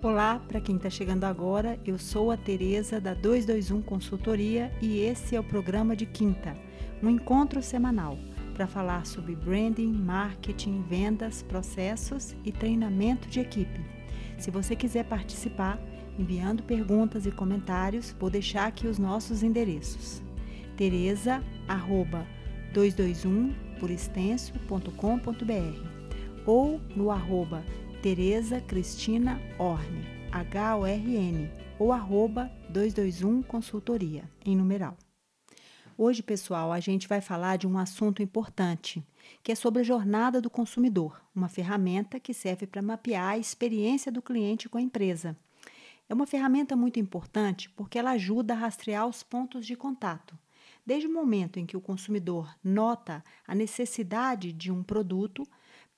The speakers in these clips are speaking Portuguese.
Olá, para quem está chegando agora, eu sou a Tereza da 221 Consultoria e esse é o programa de quinta, um encontro semanal para falar sobre branding, marketing, vendas, processos e treinamento de equipe. Se você quiser participar, enviando perguntas e comentários, vou deixar aqui os nossos endereços. Tereza, arroba 221 por extenso.com.br ou no arroba Tereza Cristina Orne, H-O-R-N, ou arroba 221 Consultoria, em numeral. Hoje, pessoal, a gente vai falar de um assunto importante, que é sobre a jornada do consumidor, uma ferramenta que serve para mapear a experiência do cliente com a empresa. É uma ferramenta muito importante porque ela ajuda a rastrear os pontos de contato. Desde o momento em que o consumidor nota a necessidade de um produto,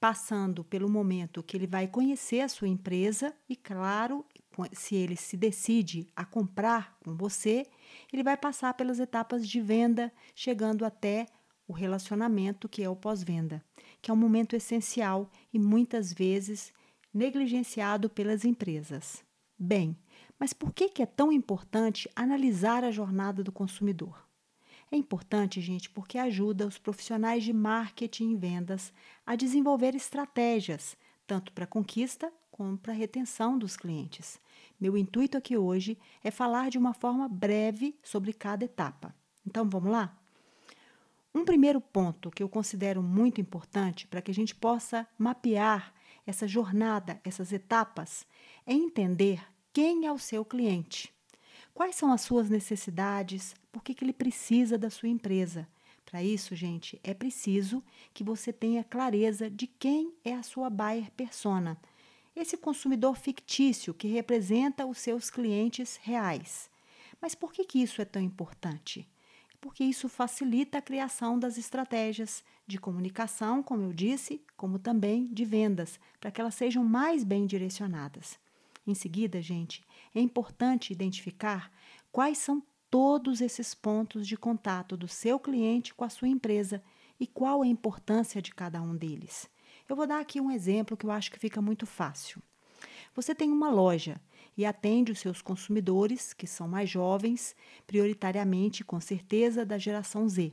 passando pelo momento que ele vai conhecer a sua empresa e, claro, se ele se decide a comprar com você, ele vai passar pelas etapas de venda, chegando até o relacionamento, que é o pós-venda, que é um momento essencial e muitas vezes negligenciado pelas empresas. Bem, mas por que, é tão importante analisar a jornada do consumidor? É importante, gente, porque ajuda os profissionais de marketing e vendas a desenvolver estratégias, tanto para conquista como para retenção dos clientes. Meu intuito aqui hoje é falar de uma forma breve sobre cada etapa. Então vamos lá? Um primeiro ponto que eu considero muito importante para que a gente possa mapear essa jornada, essas etapas, é entender quem é o seu cliente. Quais são as suas necessidades? Por que, que ele precisa da sua empresa? Para isso, gente, é preciso que você tenha clareza de quem é a sua buyer persona, esse consumidor fictício que representa os seus clientes reais. Mas por que, que isso é tão importante? Porque isso facilita a criação das estratégias de comunicação, como eu disse, como também de vendas, para que elas sejam mais bem direcionadas. Em seguida, gente, é importante identificar quais são todos esses pontos de contato do seu cliente com a sua empresa e qual a importância de cada um deles. Eu vou dar aqui um exemplo que eu acho que fica muito fácil. Você tem uma loja e atende os seus consumidores, que são mais jovens, prioritariamente, com certeza, da geração Z.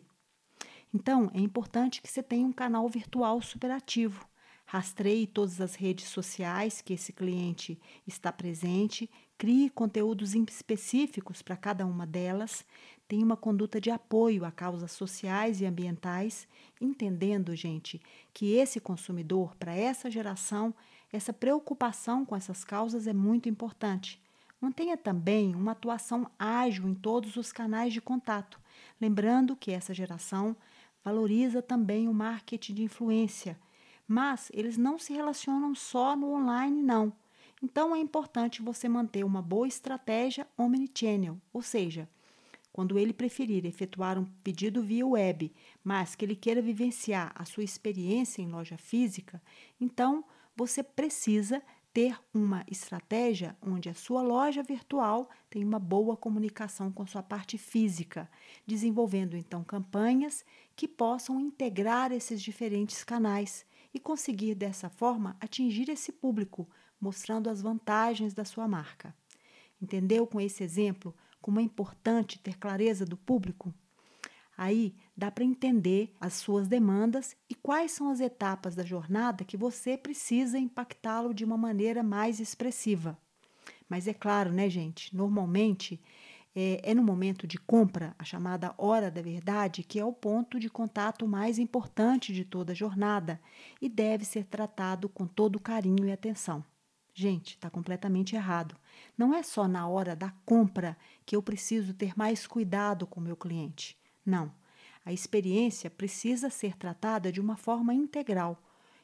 Então, é importante que você tenha um canal virtual superativo Rastreie todas as redes sociais que esse cliente está presente, crie conteúdos específicos para cada uma delas, tenha uma conduta de apoio a causas sociais e ambientais, entendendo, gente, que esse consumidor, para essa geração, essa preocupação com essas causas é muito importante. Mantenha também uma atuação ágil em todos os canais de contato, lembrando que essa geração valoriza também o marketing de influência mas eles não se relacionam só no online, não. Então é importante você manter uma boa estratégia omnichannel, ou seja, quando ele preferir efetuar um pedido via web, mas que ele queira vivenciar a sua experiência em loja física, então você precisa ter uma estratégia onde a sua loja virtual tem uma boa comunicação com sua parte física, desenvolvendo então campanhas que possam integrar esses diferentes canais e conseguir dessa forma atingir esse público, mostrando as vantagens da sua marca. Entendeu com esse exemplo como é importante ter clareza do público? Aí dá para entender as suas demandas e quais são as etapas da jornada que você precisa impactá-lo de uma maneira mais expressiva. Mas é claro, né, gente? Normalmente é, é no momento de compra, a chamada hora da verdade, que é o ponto de contato mais importante de toda a jornada e deve ser tratado com todo carinho e atenção. Gente, está completamente errado. Não é só na hora da compra que eu preciso ter mais cuidado com o meu cliente. Não. A experiência precisa ser tratada de uma forma integral,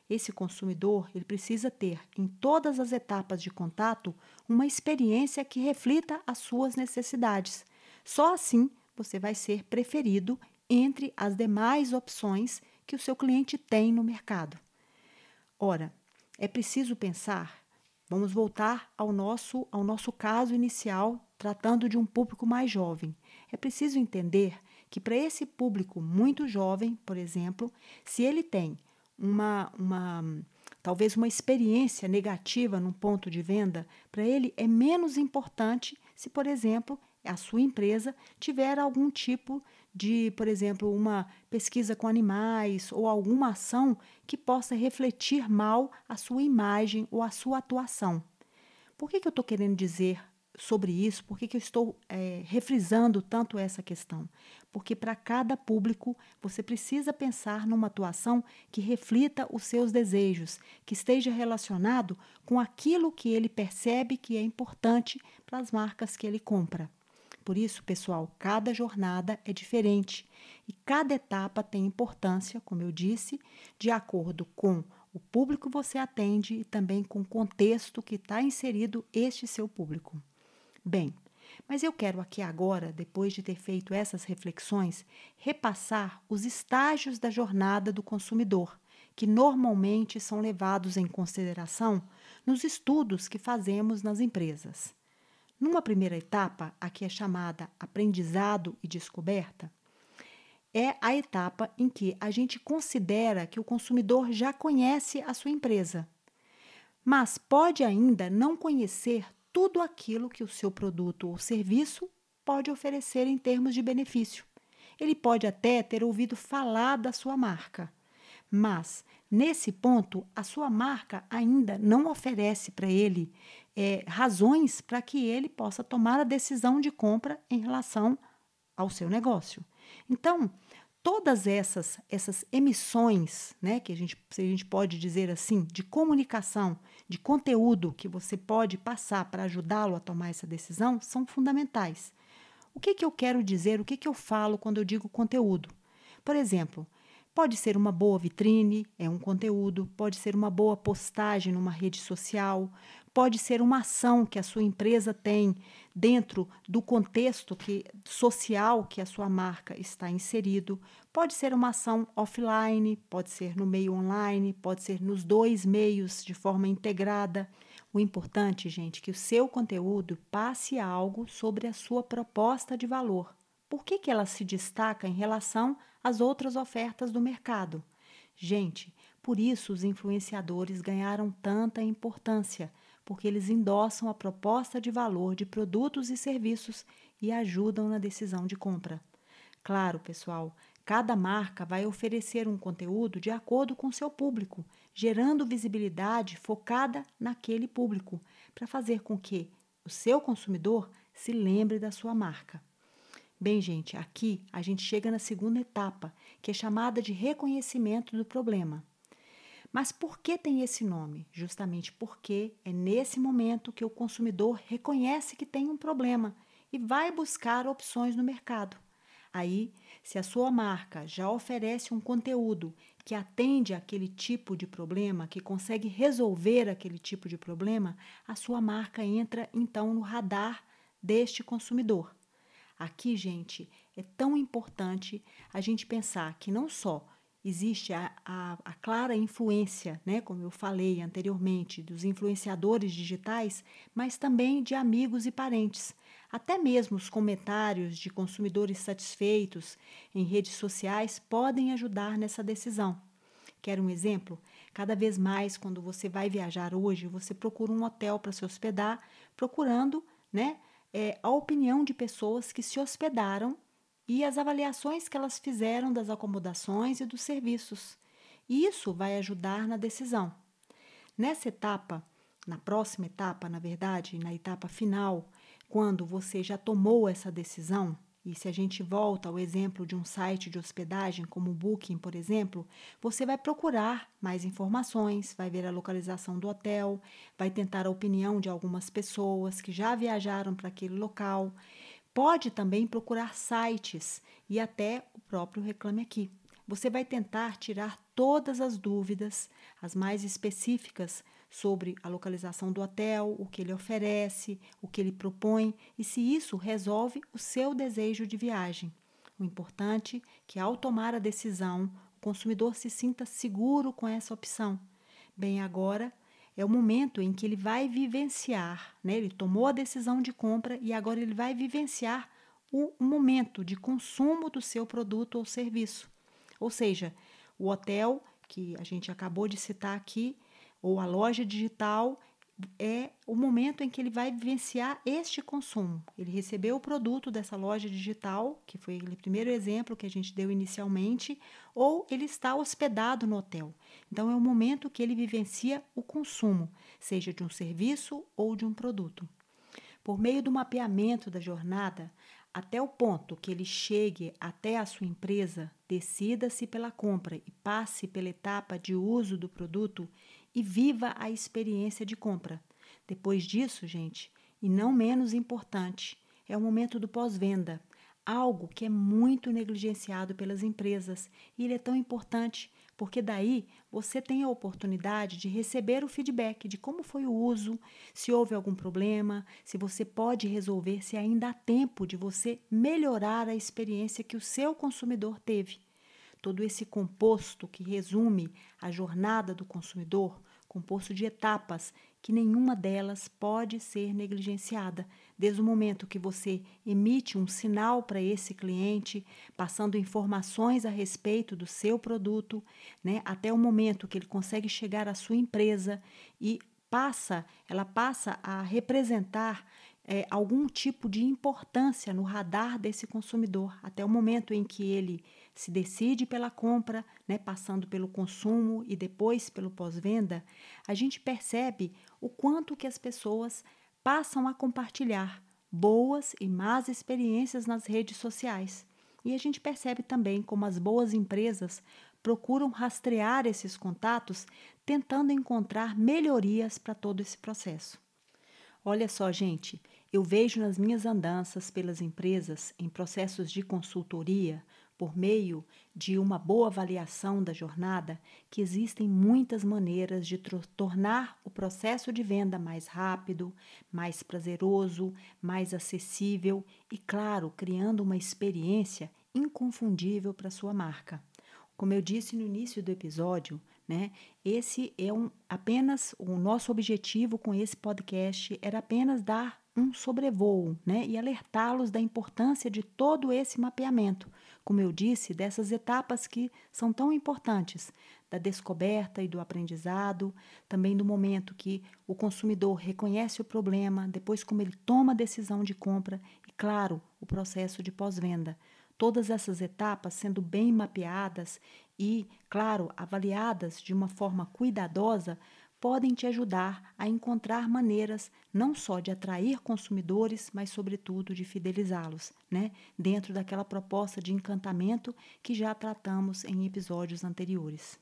esse consumidor ele precisa ter em todas as etapas de contato uma experiência que reflita as suas necessidades. Só assim você vai ser preferido entre as demais opções que o seu cliente tem no mercado. Ora, é preciso pensar, vamos voltar ao nosso ao nosso caso inicial, tratando de um público mais jovem. É preciso entender que para esse público muito jovem, por exemplo, se ele tem uma, uma talvez uma experiência negativa num ponto de venda, para ele é menos importante se, por exemplo, a sua empresa tiver algum tipo de, por exemplo, uma pesquisa com animais ou alguma ação que possa refletir mal a sua imagem ou a sua atuação. Por que, que eu estou querendo dizer sobre isso, por que, que eu estou é, refrisando tanto essa questão? Porque para cada público você precisa pensar numa atuação que reflita os seus desejos, que esteja relacionado com aquilo que ele percebe que é importante para as marcas que ele compra. Por isso, pessoal, cada jornada é diferente e cada etapa tem importância, como eu disse, de acordo com o público que você atende e também com o contexto que está inserido este seu público. Bem, mas eu quero aqui agora, depois de ter feito essas reflexões, repassar os estágios da jornada do consumidor, que normalmente são levados em consideração nos estudos que fazemos nas empresas. Numa primeira etapa, a que é chamada aprendizado e descoberta, é a etapa em que a gente considera que o consumidor já conhece a sua empresa, mas pode ainda não conhecer tudo aquilo que o seu produto ou serviço pode oferecer em termos de benefício. Ele pode até ter ouvido falar da sua marca, mas nesse ponto a sua marca ainda não oferece para ele é, razões para que ele possa tomar a decisão de compra em relação ao seu negócio. Então, todas essas essas emissões, né, que a gente, a gente pode dizer assim, de comunicação, de conteúdo que você pode passar para ajudá-lo a tomar essa decisão, são fundamentais. O que, que eu quero dizer, o que, que eu falo quando eu digo conteúdo? Por exemplo, pode ser uma boa vitrine, é um conteúdo, pode ser uma boa postagem numa rede social, pode ser uma ação que a sua empresa tem dentro do contexto que, social que a sua marca está inserido, pode ser uma ação offline, pode ser no meio online, pode ser nos dois meios de forma integrada. O importante, gente, é que o seu conteúdo passe algo sobre a sua proposta de valor. Por que, que ela se destaca em relação às outras ofertas do mercado? Gente, por isso os influenciadores ganharam tanta importância porque eles endossam a proposta de valor de produtos e serviços e ajudam na decisão de compra. Claro, pessoal, cada marca vai oferecer um conteúdo de acordo com seu público, gerando visibilidade focada naquele público, para fazer com que o seu consumidor se lembre da sua marca. Bem, gente, aqui a gente chega na segunda etapa, que é chamada de reconhecimento do problema. Mas por que tem esse nome? Justamente porque é nesse momento que o consumidor reconhece que tem um problema e vai buscar opções no mercado. Aí, se a sua marca já oferece um conteúdo que atende aquele tipo de problema, que consegue resolver aquele tipo de problema, a sua marca entra então no radar deste consumidor. Aqui, gente, é tão importante a gente pensar que não só existe a, a, a, clara influência, né, como eu falei anteriormente, dos influenciadores digitais, mas também de amigos e parentes. Até mesmo os comentários de consumidores satisfeitos em redes sociais podem ajudar nessa decisão. Quer um exemplo? Cada vez mais, quando você vai viajar hoje, você procura um hotel para se hospedar, procurando né, é, a opinião de pessoas que se hospedaram e as avaliações que elas fizeram das acomodações e dos serviços. Isso vai ajudar na decisão. Nessa etapa, na próxima etapa, na verdade, na etapa final, quando você já tomou essa decisão, e se a gente volta ao exemplo de um site de hospedagem como o Booking, por exemplo, você vai procurar mais informações, vai ver a localização do hotel, vai tentar a opinião de algumas pessoas que já viajaram para aquele local Pode também procurar sites e até o próprio Reclame Aqui. Você vai tentar tirar todas as dúvidas, as mais específicas, sobre a localização do hotel, o que ele oferece, o que ele propõe e se isso resolve o seu desejo de viagem. O importante é que, ao tomar a decisão, o consumidor se sinta seguro com essa opção. Bem, agora é o momento em que ele vai vivenciar, né? Ele tomou a decisão de compra e agora ele vai vivenciar o momento de consumo do seu produto ou serviço. Ou seja, o hotel que a gente acabou de citar aqui, ou a loja digital é o momento em que ele vai vivenciar este consumo. Ele recebeu o produto dessa loja digital, que foi o primeiro exemplo que a gente deu inicialmente, ou ele está hospedado no hotel. Então, é o momento que ele vivencia o consumo, seja de um serviço ou de um produto. Por meio do mapeamento da jornada, até o ponto que ele chegue até a sua empresa, decida-se pela compra e passe pela etapa de uso do produto e viva a experiência de compra. Depois disso, gente, e não menos importante, é o momento do pós-venda, algo que é muito negligenciado pelas empresas e ele é tão importante porque daí você tem a oportunidade de receber o feedback de como foi o uso, se houve algum problema, se você pode resolver, se ainda há tempo de você melhorar a experiência que o seu consumidor teve. Todo esse composto que resume a jornada do consumidor, composto de etapas que nenhuma delas pode ser negligenciada, desde o momento que você emite um sinal para esse cliente, passando informações a respeito do seu produto, né, até o momento que ele consegue chegar à sua empresa e passa, ela passa a representar é, algum tipo de importância no radar desse consumidor, até o momento em que ele se decide pela compra, né, passando pelo consumo e depois pelo pós-venda, a gente percebe o quanto que as pessoas passam a compartilhar boas e más experiências nas redes sociais. E a gente percebe também como as boas empresas procuram rastrear esses contatos, tentando encontrar melhorias para todo esse processo. Olha só, gente, eu vejo nas minhas andanças pelas empresas em processos de consultoria, por meio de uma boa avaliação da jornada, que existem muitas maneiras de tornar o processo de venda mais rápido, mais prazeroso, mais acessível e, claro, criando uma experiência inconfundível para sua marca. Como eu disse no início do episódio, né? Esse é um, apenas o nosso objetivo com esse podcast era apenas dar um sobrevoo né? e alertá-los da importância de todo esse mapeamento, como eu disse, dessas etapas que são tão importantes, da descoberta e do aprendizado, também do momento que o consumidor reconhece o problema, depois como ele toma a decisão de compra e, claro, o processo de pós-venda. Todas essas etapas sendo bem mapeadas e, claro, avaliadas de uma forma cuidadosa, podem te ajudar a encontrar maneiras não só de atrair consumidores, mas sobretudo de fidelizá-los, né? Dentro daquela proposta de encantamento que já tratamos em episódios anteriores.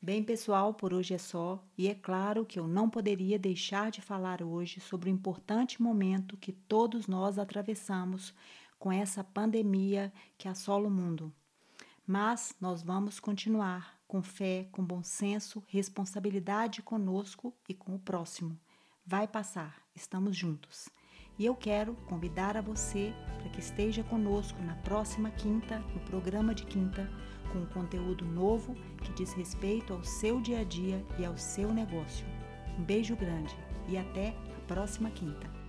Bem, pessoal, por hoje é só, e é claro que eu não poderia deixar de falar hoje sobre o importante momento que todos nós atravessamos com essa pandemia que assola o mundo. Mas nós vamos continuar com fé, com bom senso, responsabilidade conosco e com o próximo. Vai passar, estamos juntos. E eu quero convidar a você para que esteja conosco na próxima quinta, no programa de quinta, com um conteúdo novo que diz respeito ao seu dia a dia e ao seu negócio. Um beijo grande e até a próxima quinta.